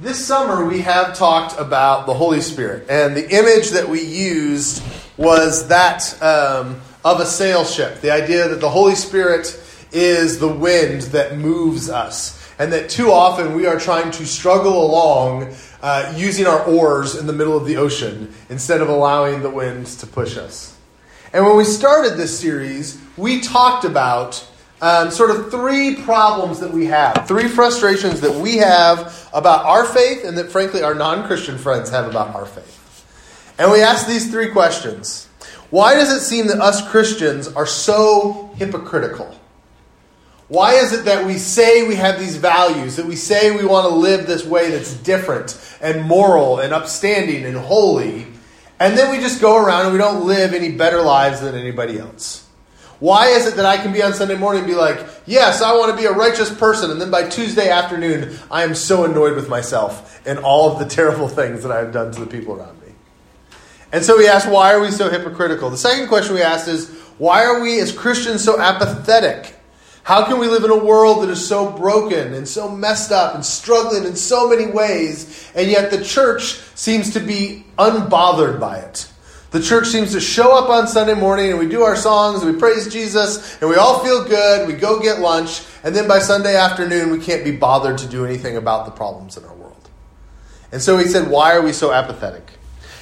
This summer, we have talked about the Holy Spirit, and the image that we used was that um, of a sail ship. The idea that the Holy Spirit is the wind that moves us, and that too often we are trying to struggle along uh, using our oars in the middle of the ocean instead of allowing the wind to push us. And when we started this series, we talked about um, sort of three problems that we have, three frustrations that we have about our faith, and that frankly our non Christian friends have about our faith. And we ask these three questions Why does it seem that us Christians are so hypocritical? Why is it that we say we have these values, that we say we want to live this way that's different and moral and upstanding and holy, and then we just go around and we don't live any better lives than anybody else? Why is it that I can be on Sunday morning and be like, yes, I want to be a righteous person, and then by Tuesday afternoon, I am so annoyed with myself and all of the terrible things that I have done to the people around me? And so we ask, why are we so hypocritical? The second question we asked is, why are we as Christians so apathetic? How can we live in a world that is so broken and so messed up and struggling in so many ways, and yet the church seems to be unbothered by it? The church seems to show up on Sunday morning and we do our songs and we praise Jesus and we all feel good. We go get lunch. And then by Sunday afternoon, we can't be bothered to do anything about the problems in our world. And so he said, Why are we so apathetic?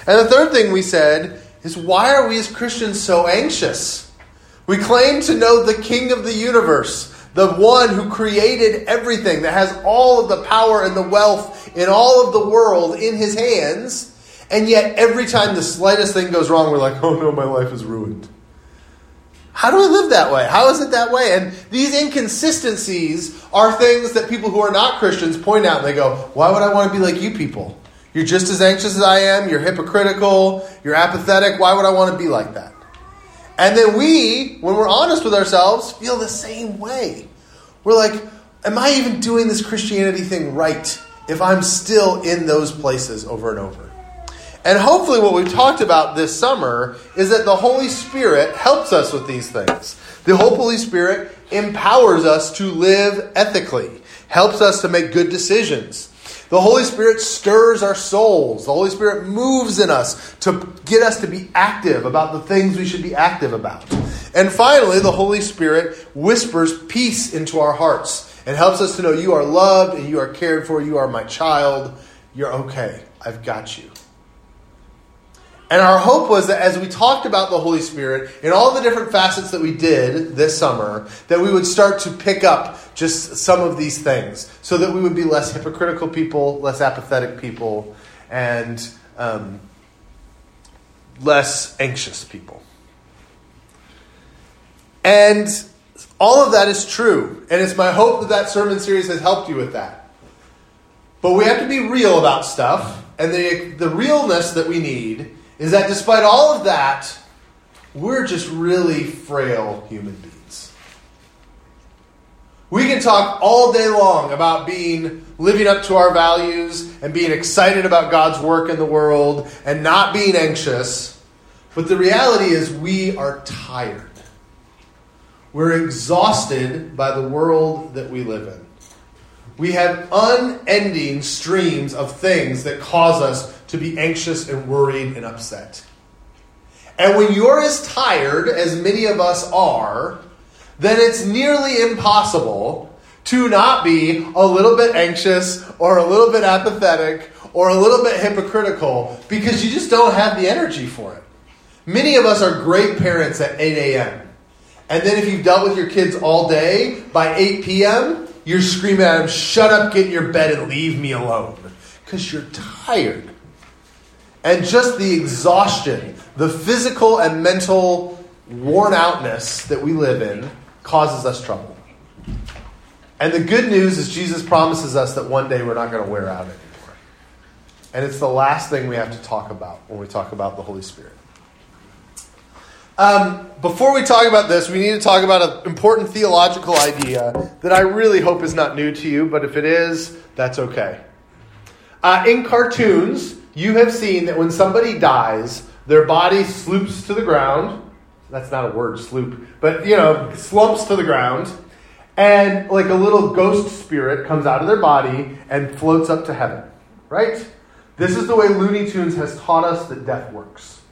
And the third thing we said is, Why are we as Christians so anxious? We claim to know the King of the universe, the one who created everything, that has all of the power and the wealth in all of the world in his hands. And yet, every time the slightest thing goes wrong, we're like, oh no, my life is ruined. How do we live that way? How is it that way? And these inconsistencies are things that people who are not Christians point out and they go, why would I want to be like you people? You're just as anxious as I am. You're hypocritical. You're apathetic. Why would I want to be like that? And then we, when we're honest with ourselves, feel the same way. We're like, am I even doing this Christianity thing right if I'm still in those places over and over? And hopefully, what we've talked about this summer is that the Holy Spirit helps us with these things. The Holy Spirit empowers us to live ethically, helps us to make good decisions. The Holy Spirit stirs our souls. The Holy Spirit moves in us to get us to be active about the things we should be active about. And finally, the Holy Spirit whispers peace into our hearts and helps us to know you are loved and you are cared for. You are my child. You're okay. I've got you. And our hope was that as we talked about the Holy Spirit in all the different facets that we did this summer, that we would start to pick up just some of these things so that we would be less hypocritical people, less apathetic people, and um, less anxious people. And all of that is true. And it's my hope that that sermon series has helped you with that. But we have to be real about stuff. And the, the realness that we need is that despite all of that, we're just really frail human beings. We can talk all day long about being living up to our values and being excited about God's work in the world and not being anxious. But the reality is, we are tired. We're exhausted by the world that we live in. We have unending streams of things that cause us to be anxious and worried and upset. And when you're as tired as many of us are, then it's nearly impossible to not be a little bit anxious or a little bit apathetic or a little bit hypocritical because you just don't have the energy for it. Many of us are great parents at 8 a.m. And then if you've dealt with your kids all day, by 8 p.m., you're screaming at them, shut up, get in your bed, and leave me alone. Because you're tired and just the exhaustion, the physical and mental worn outness that we live in causes us trouble. And the good news is Jesus promises us that one day we're not going to wear out anymore. And it's the last thing we have to talk about when we talk about the Holy Spirit. Um, before we talk about this, we need to talk about an important theological idea that I really hope is not new to you, but if it is, that's okay. Uh, in cartoons, you have seen that when somebody dies, their body sloops to the ground. That's not a word, sloop, but you know, slumps to the ground, and like a little ghost spirit comes out of their body and floats up to heaven. right? This is the way Looney Tunes has taught us that death works.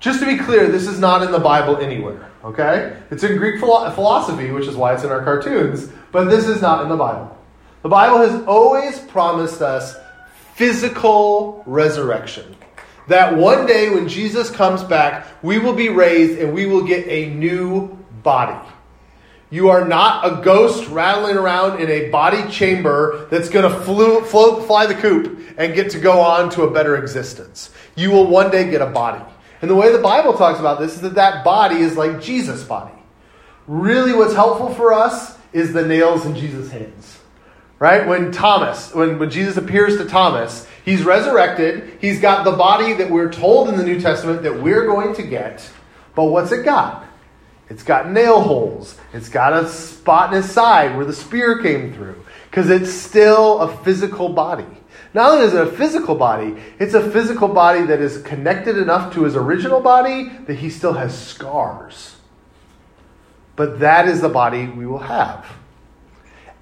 Just to be clear, this is not in the Bible anywhere, okay? It's in Greek philosophy, which is why it's in our cartoons, but this is not in the Bible. The Bible has always promised us physical resurrection. That one day when Jesus comes back, we will be raised and we will get a new body. You are not a ghost rattling around in a body chamber that's going to float, fly the coop and get to go on to a better existence. You will one day get a body. And the way the Bible talks about this is that that body is like Jesus' body. Really, what's helpful for us is the nails in Jesus' hands. Right? When Thomas, when, when Jesus appears to Thomas, he's resurrected. He's got the body that we're told in the New Testament that we're going to get. But what's it got? It's got nail holes. It's got a spot in his side where the spear came through. Because it's still a physical body. Not only is it a physical body, it's a physical body that is connected enough to his original body that he still has scars. But that is the body we will have.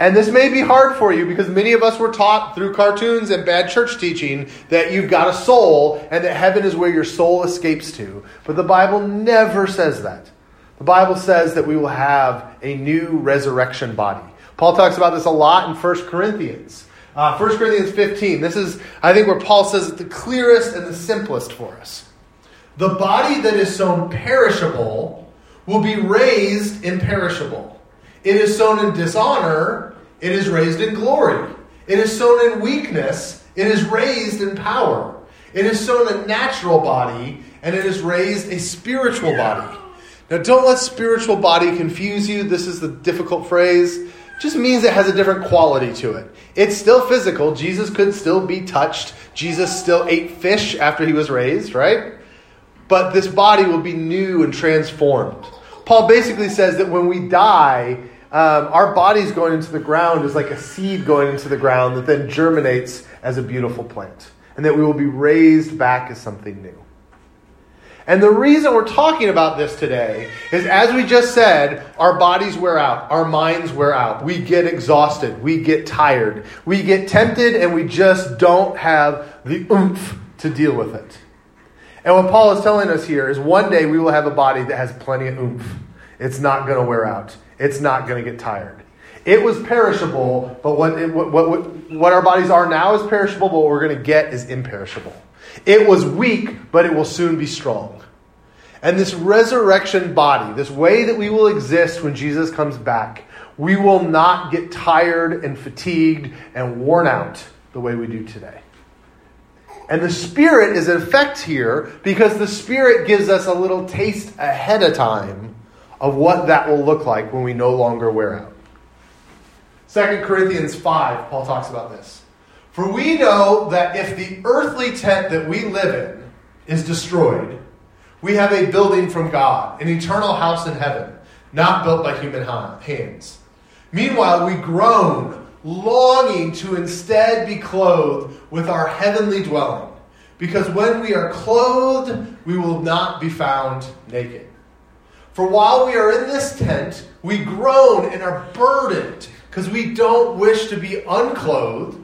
And this may be hard for you because many of us were taught through cartoons and bad church teaching that you've got a soul and that heaven is where your soul escapes to. But the Bible never says that. The Bible says that we will have a new resurrection body. Paul talks about this a lot in 1 Corinthians. Uh, 1 Corinthians 15. This is, I think, where Paul says it the clearest and the simplest for us. The body that is sown perishable will be raised imperishable. It is sown in dishonor, it is raised in glory. It is sown in weakness, it is raised in power. It is sown a natural body, and it is raised a spiritual body. Now, don't let spiritual body confuse you. This is the difficult phrase. It just means it has a different quality to it. It's still physical. Jesus could still be touched. Jesus still ate fish after he was raised, right? But this body will be new and transformed. Paul basically says that when we die, um, our bodies going into the ground is like a seed going into the ground that then germinates as a beautiful plant, and that we will be raised back as something new. And the reason we're talking about this today is, as we just said, our bodies wear out, our minds wear out. We get exhausted, we get tired, we get tempted, and we just don't have the oomph to deal with it. And what Paul is telling us here is one day we will have a body that has plenty of oomph. It's not going to wear out, it's not going to get tired. It was perishable, but what, what, what, what our bodies are now is perishable, but what we're going to get is imperishable. It was weak, but it will soon be strong. And this resurrection body, this way that we will exist when Jesus comes back, we will not get tired and fatigued and worn out the way we do today. And the Spirit is in effect here because the Spirit gives us a little taste ahead of time of what that will look like when we no longer wear out. 2 Corinthians 5, Paul talks about this. For we know that if the earthly tent that we live in is destroyed, we have a building from God, an eternal house in heaven, not built by human hands. Meanwhile, we groan, longing to instead be clothed with our heavenly dwelling. Because when we are clothed, we will not be found naked. For while we are in this tent, we groan and are burdened, because we don't wish to be unclothed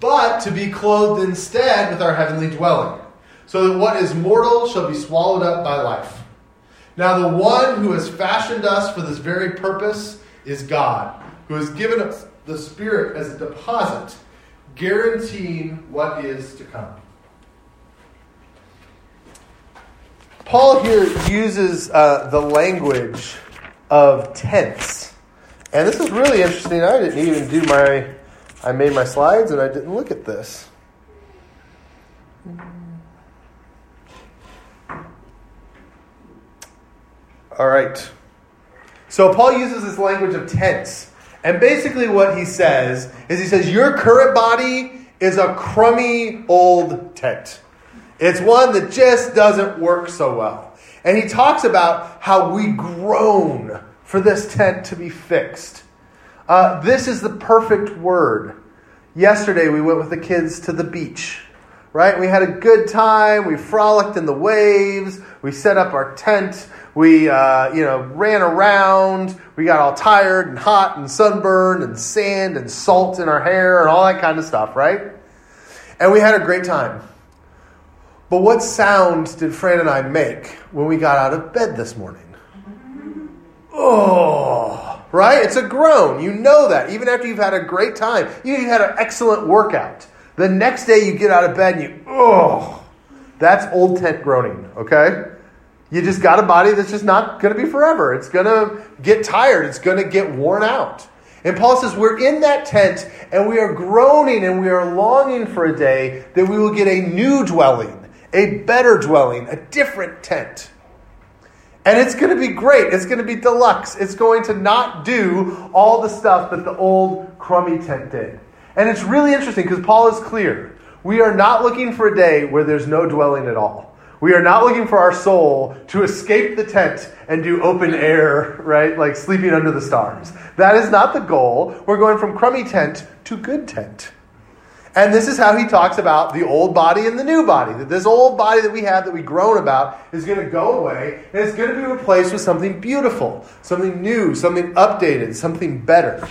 but to be clothed instead with our heavenly dwelling, so that what is mortal shall be swallowed up by life. Now, the one who has fashioned us for this very purpose is God, who has given us the Spirit as a deposit, guaranteeing what is to come. Paul here uses uh, the language of tents. And this is really interesting. I didn't even do my I made my slides and I didn't look at this. All right. So Paul uses this language of tents. And basically, what he says is he says, Your current body is a crummy old tent. It's one that just doesn't work so well. And he talks about how we groan for this tent to be fixed. Uh, this is the perfect word. Yesterday, we went with the kids to the beach, right? We had a good time. We frolicked in the waves. We set up our tent. We, uh, you know, ran around. We got all tired and hot and sunburned and sand and salt in our hair and all that kind of stuff, right? And we had a great time. But what sound did Fran and I make when we got out of bed this morning? Oh, right? It's a groan. You know that. Even after you've had a great time, you've had an excellent workout. The next day you get out of bed and you, oh, that's old tent groaning, okay? You just got a body that's just not going to be forever. It's going to get tired. It's going to get worn out. And Paul says, We're in that tent and we are groaning and we are longing for a day that we will get a new dwelling, a better dwelling, a different tent. And it's going to be great. It's going to be deluxe. It's going to not do all the stuff that the old crummy tent did. And it's really interesting because Paul is clear. We are not looking for a day where there's no dwelling at all. We are not looking for our soul to escape the tent and do open air, right? Like sleeping under the stars. That is not the goal. We're going from crummy tent to good tent. And this is how he talks about the old body and the new body. That this old body that we have, that we groan about, is going to go away and it's going to be replaced with something beautiful, something new, something updated, something better.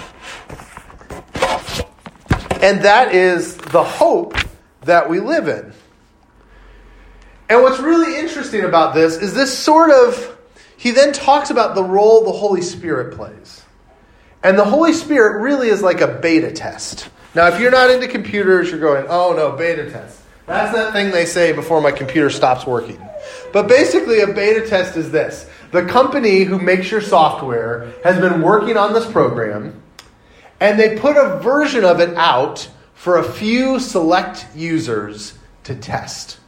And that is the hope that we live in. And what's really interesting about this is this sort of, he then talks about the role the Holy Spirit plays. And the Holy Spirit really is like a beta test. Now, if you're not into computers, you're going, oh no, beta test. That's that thing they say before my computer stops working. But basically, a beta test is this the company who makes your software has been working on this program, and they put a version of it out for a few select users to test.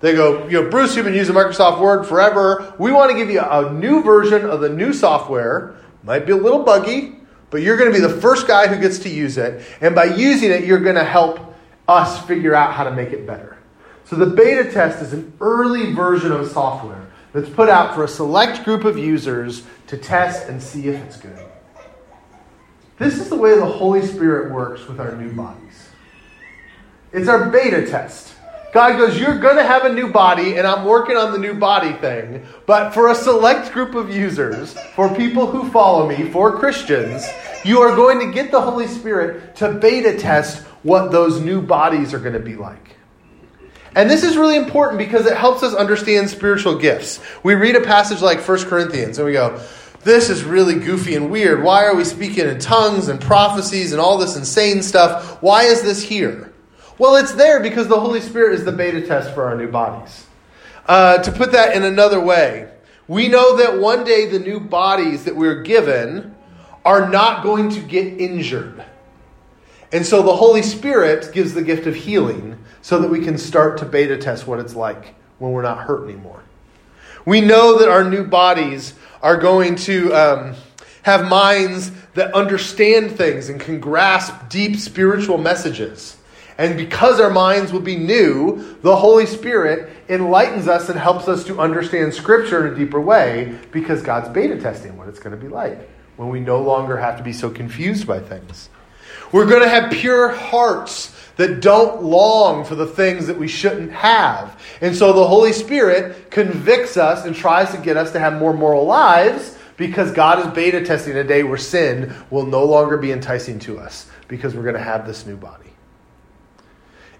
They go, you know, Bruce, you've been using Microsoft Word forever. We want to give you a new version of the new software. Might be a little buggy, but you're going to be the first guy who gets to use it. And by using it, you're going to help us figure out how to make it better. So the beta test is an early version of software that's put out for a select group of users to test and see if it's good. This is the way the Holy Spirit works with our new bodies. It's our beta test. God goes, You're going to have a new body, and I'm working on the new body thing. But for a select group of users, for people who follow me, for Christians, you are going to get the Holy Spirit to beta test what those new bodies are going to be like. And this is really important because it helps us understand spiritual gifts. We read a passage like 1 Corinthians and we go, This is really goofy and weird. Why are we speaking in tongues and prophecies and all this insane stuff? Why is this here? Well, it's there because the Holy Spirit is the beta test for our new bodies. Uh, to put that in another way, we know that one day the new bodies that we're given are not going to get injured. And so the Holy Spirit gives the gift of healing so that we can start to beta test what it's like when we're not hurt anymore. We know that our new bodies are going to um, have minds that understand things and can grasp deep spiritual messages. And because our minds will be new, the Holy Spirit enlightens us and helps us to understand Scripture in a deeper way because God's beta testing what it's going to be like when we no longer have to be so confused by things. We're going to have pure hearts that don't long for the things that we shouldn't have. And so the Holy Spirit convicts us and tries to get us to have more moral lives because God is beta testing a day where sin will no longer be enticing to us because we're going to have this new body.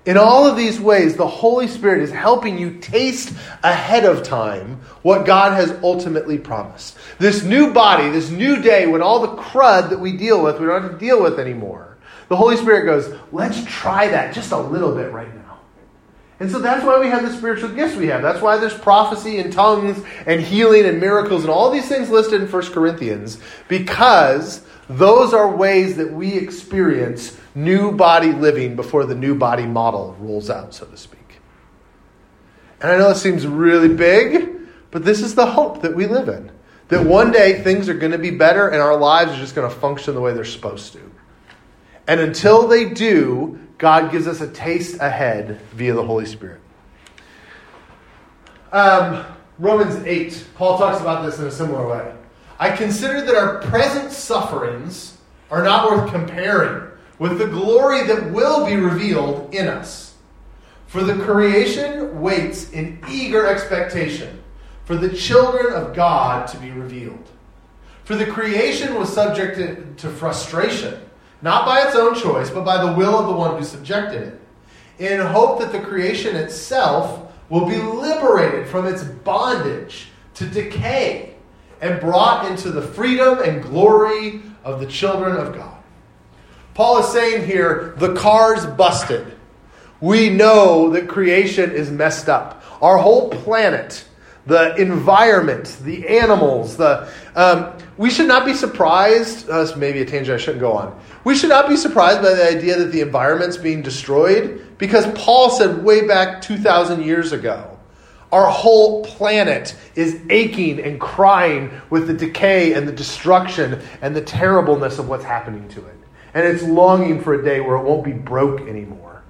In all of these ways, the Holy Spirit is helping you taste ahead of time what God has ultimately promised. This new body, this new day, when all the crud that we deal with, we don't have to deal with anymore. The Holy Spirit goes, let's try that just a little bit right now. And so that's why we have the spiritual gifts we have. That's why there's prophecy and tongues and healing and miracles and all these things listed in 1 Corinthians, because those are ways that we experience new body living before the new body model rolls out, so to speak. And I know it seems really big, but this is the hope that we live in. That one day things are going to be better and our lives are just going to function the way they're supposed to. And until they do, God gives us a taste ahead via the Holy Spirit. Um, Romans 8, Paul talks about this in a similar way. I consider that our present sufferings are not worth comparing with the glory that will be revealed in us. For the creation waits in eager expectation for the children of God to be revealed. For the creation was subjected to frustration, not by its own choice, but by the will of the one who subjected it, in hope that the creation itself will be liberated from its bondage to decay and brought into the freedom and glory of the children of God. Paul is saying here the car's busted. We know that creation is messed up. Our whole planet, the environment, the animals, the um, we should not be surprised. Uh, maybe a tangent I shouldn't go on. We should not be surprised by the idea that the environment's being destroyed because Paul said way back 2,000 years ago our whole planet is aching and crying with the decay and the destruction and the terribleness of what's happening to it. And it's longing for a day where it won't be broke anymore.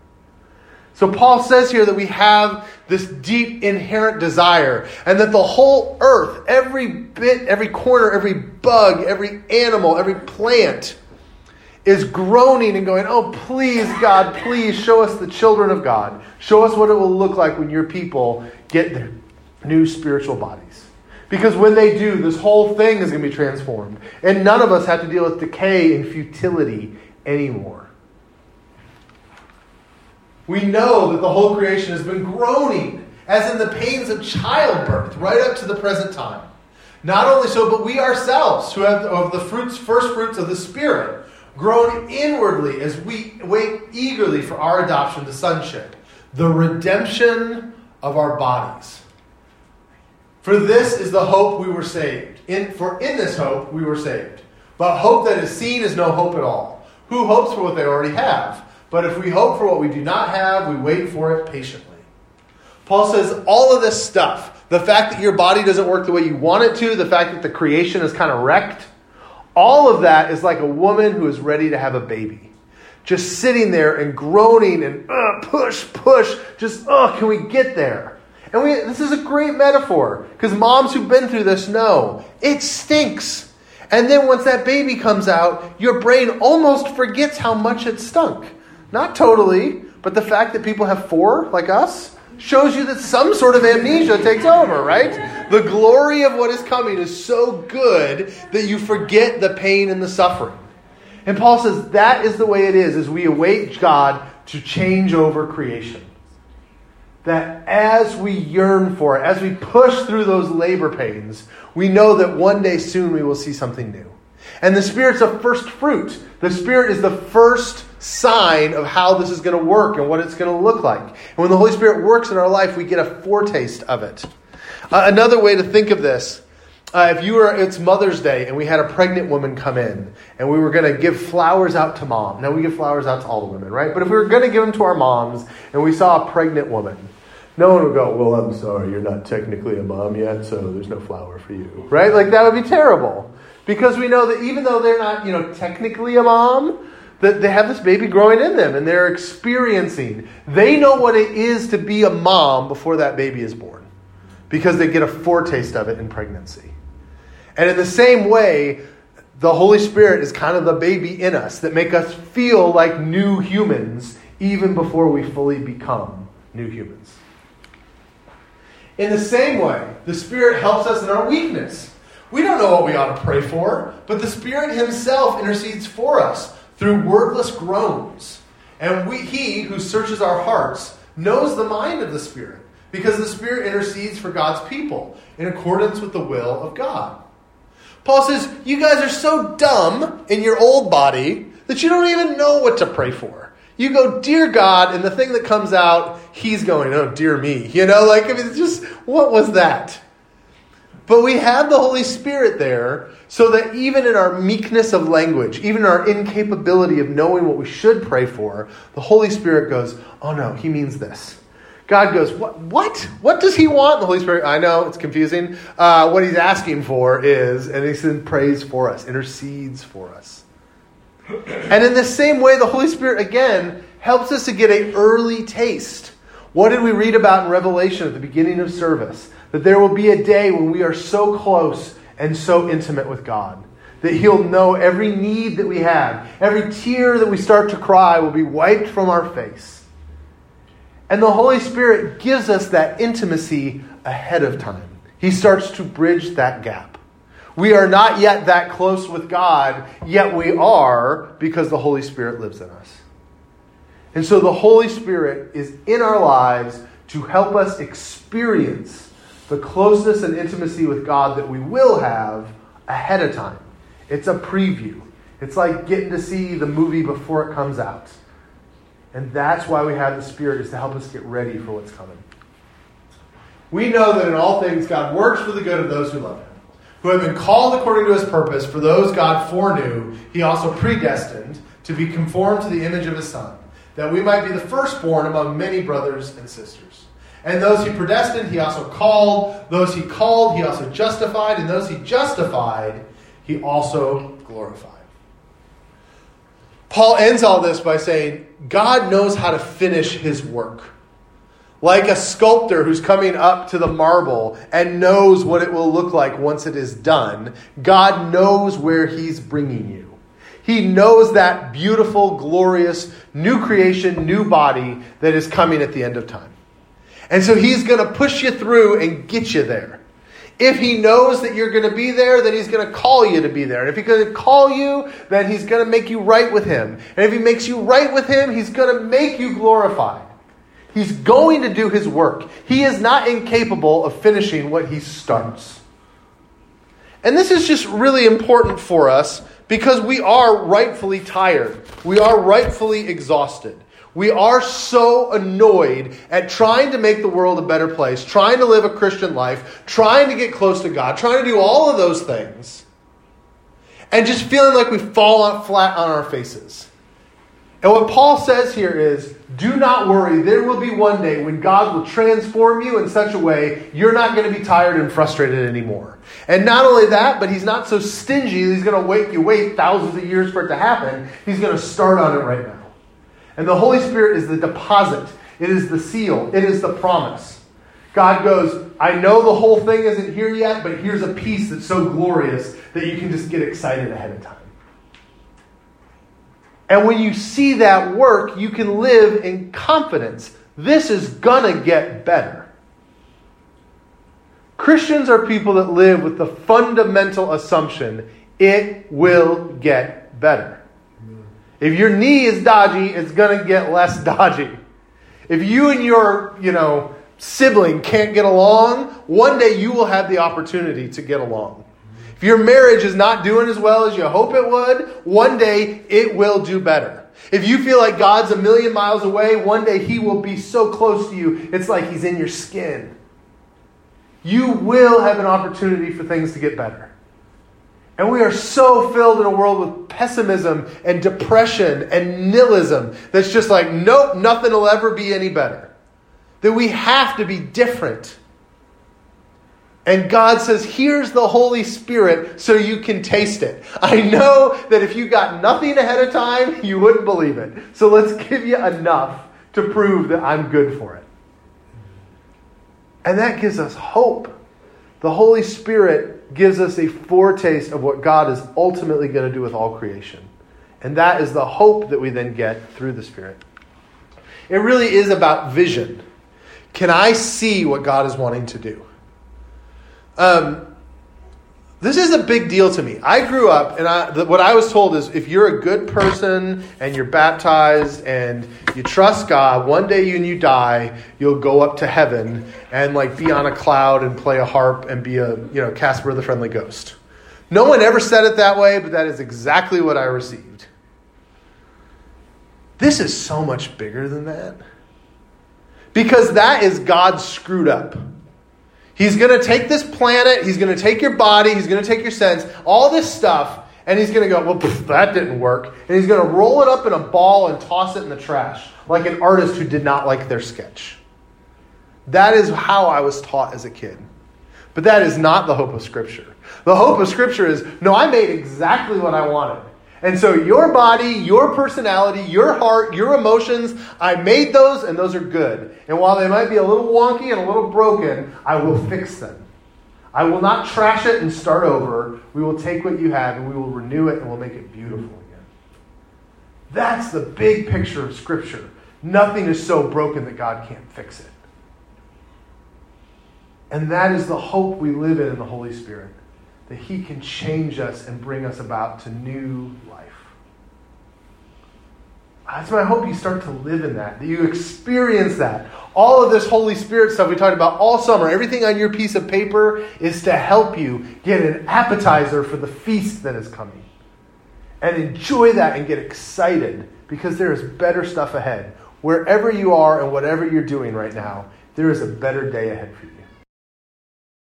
So Paul says here that we have this deep inherent desire, and that the whole earth, every bit, every corner, every bug, every animal, every plant, is groaning and going, Oh, please, God, please show us the children of God. Show us what it will look like when your people get their new spiritual bodies. Because when they do, this whole thing is going to be transformed. And none of us have to deal with decay and futility anymore. We know that the whole creation has been groaning, as in the pains of childbirth, right up to the present time. Not only so, but we ourselves, who have of the fruits, first fruits of the Spirit, groan inwardly as we wait eagerly for our adoption to sonship, the redemption of our bodies. For this is the hope we were saved. In, for in this hope we were saved. But hope that is seen is no hope at all. Who hopes for what they already have? But if we hope for what we do not have, we wait for it patiently. Paul says all of this stuff, the fact that your body doesn't work the way you want it to, the fact that the creation is kind of wrecked, all of that is like a woman who is ready to have a baby just sitting there and groaning and uh, push, push, just, oh, can we get there? And we, this is a great metaphor because moms who've been through this know it stinks. And then once that baby comes out, your brain almost forgets how much it stunk. Not totally, but the fact that people have four, like us, shows you that some sort of amnesia takes over, right? The glory of what is coming is so good that you forget the pain and the suffering. And Paul says that is the way it is as we await God to change over creation. That as we yearn for it, as we push through those labor pains, we know that one day soon we will see something new. And the Spirit's a first fruit. The Spirit is the first sign of how this is going to work and what it's going to look like. And when the Holy Spirit works in our life, we get a foretaste of it. Uh, another way to think of this uh, if you were, it's Mother's Day, and we had a pregnant woman come in, and we were going to give flowers out to mom. Now we give flowers out to all the women, right? But if we were going to give them to our moms, and we saw a pregnant woman, no one would go, "Well, I'm sorry, you're not technically a mom yet, so there's no flower for you," right? Like that would be terrible, because we know that even though they're not, you know, technically a mom, that they have this baby growing in them, and they're experiencing. They know what it is to be a mom before that baby is born, because they get a foretaste of it in pregnancy. And in the same way, the Holy Spirit is kind of the baby in us that make us feel like new humans even before we fully become new humans. In the same way, the Spirit helps us in our weakness. We don't know what we ought to pray for, but the Spirit Himself intercedes for us through wordless groans. And we, He who searches our hearts knows the mind of the Spirit, because the Spirit intercedes for God's people in accordance with the will of God. Paul says, You guys are so dumb in your old body that you don't even know what to pray for. You go, Dear God, and the thing that comes out, he's going, Oh, dear me. You know, like, I mean, it's just, what was that? But we have the Holy Spirit there so that even in our meekness of language, even our incapability of knowing what we should pray for, the Holy Spirit goes, Oh no, he means this. God goes, What? What, what does he want? The Holy Spirit, I know it's confusing. Uh, what he's asking for is, and he prays for us, intercedes for us. And in the same way, the Holy Spirit, again, helps us to get an early taste. What did we read about in Revelation at the beginning of service? That there will be a day when we are so close and so intimate with God. That He'll know every need that we have. Every tear that we start to cry will be wiped from our face and the Holy Spirit gives us that intimacy ahead of time. He starts to bridge that gap. We are not yet that close with God, yet we are because the Holy Spirit lives in us. And so the Holy Spirit is in our lives to help us experience the closeness and intimacy with God that we will have ahead of time. It's a preview. It's like getting to see the movie before it comes out. And that's why we have the Spirit, is to help us get ready for what's coming. We know that in all things God works for the good of those who love Him, who have been called according to His purpose. For those God foreknew, He also predestined to be conformed to the image of His Son, that we might be the firstborn among many brothers and sisters. And those He predestined, He also called. Those He called, He also justified. And those He justified, He also glorified. Paul ends all this by saying, God knows how to finish his work. Like a sculptor who's coming up to the marble and knows what it will look like once it is done, God knows where he's bringing you. He knows that beautiful, glorious, new creation, new body that is coming at the end of time. And so he's going to push you through and get you there. If he knows that you're going to be there, then he's going to call you to be there. And if he's going to call you, then he's going to make you right with him. And if he makes you right with him, he's going to make you glorified. He's going to do his work. He is not incapable of finishing what he starts. And this is just really important for us because we are rightfully tired. We are rightfully exhausted. We are so annoyed at trying to make the world a better place, trying to live a Christian life, trying to get close to God, trying to do all of those things, and just feeling like we fall flat on our faces. And what Paul says here is do not worry. There will be one day when God will transform you in such a way you're not going to be tired and frustrated anymore. And not only that, but he's not so stingy he's going to wait you wait thousands of years for it to happen. He's going to start on it right now. And the Holy Spirit is the deposit, it is the seal, it is the promise. God goes, I know the whole thing isn't here yet, but here's a piece that's so glorious that you can just get excited ahead of time. And when you see that work, you can live in confidence. This is going to get better. Christians are people that live with the fundamental assumption it will get better. If your knee is dodgy, it's going to get less dodgy. If you and your, you know, sibling can't get along, one day you will have the opportunity to get along. If your marriage is not doing as well as you hope it would, one day it will do better. If you feel like God's a million miles away, one day he will be so close to you, it's like he's in your skin. You will have an opportunity for things to get better. And we are so filled in a world with pessimism and depression and nihilism that's just like, nope, nothing will ever be any better. That we have to be different. And God says, here's the Holy Spirit so you can taste it. I know that if you got nothing ahead of time, you wouldn't believe it. So let's give you enough to prove that I'm good for it. And that gives us hope. The Holy Spirit gives us a foretaste of what God is ultimately going to do with all creation. And that is the hope that we then get through the Spirit. It really is about vision. Can I see what God is wanting to do? Um, this is a big deal to me. I grew up, and I, the, what I was told is if you're a good person and you're baptized and you trust God, one day when you die, you'll go up to heaven and like be on a cloud and play a harp and be a you know Casper the Friendly Ghost. No one ever said it that way, but that is exactly what I received. This is so much bigger than that. Because that is God screwed up. He's going to take this planet, he's going to take your body, he's going to take your sense, all this stuff, and he's going to go, well, pff, that didn't work. And he's going to roll it up in a ball and toss it in the trash, like an artist who did not like their sketch. That is how I was taught as a kid. But that is not the hope of Scripture. The hope of Scripture is no, I made exactly what I wanted. And so your body, your personality, your heart, your emotions, I made those and those are good. And while they might be a little wonky and a little broken, I will fix them. I will not trash it and start over. We will take what you have and we will renew it and we'll make it beautiful again. That's the big picture of Scripture. Nothing is so broken that God can't fix it. And that is the hope we live in in the Holy Spirit that He can change us and bring us about to new life. That's my hope you start to live in that, that you experience that. All of this Holy Spirit stuff we talked about all summer, everything on your piece of paper is to help you get an appetizer for the feast that is coming. And enjoy that and get excited because there is better stuff ahead. Wherever you are and whatever you're doing right now, there is a better day ahead for you.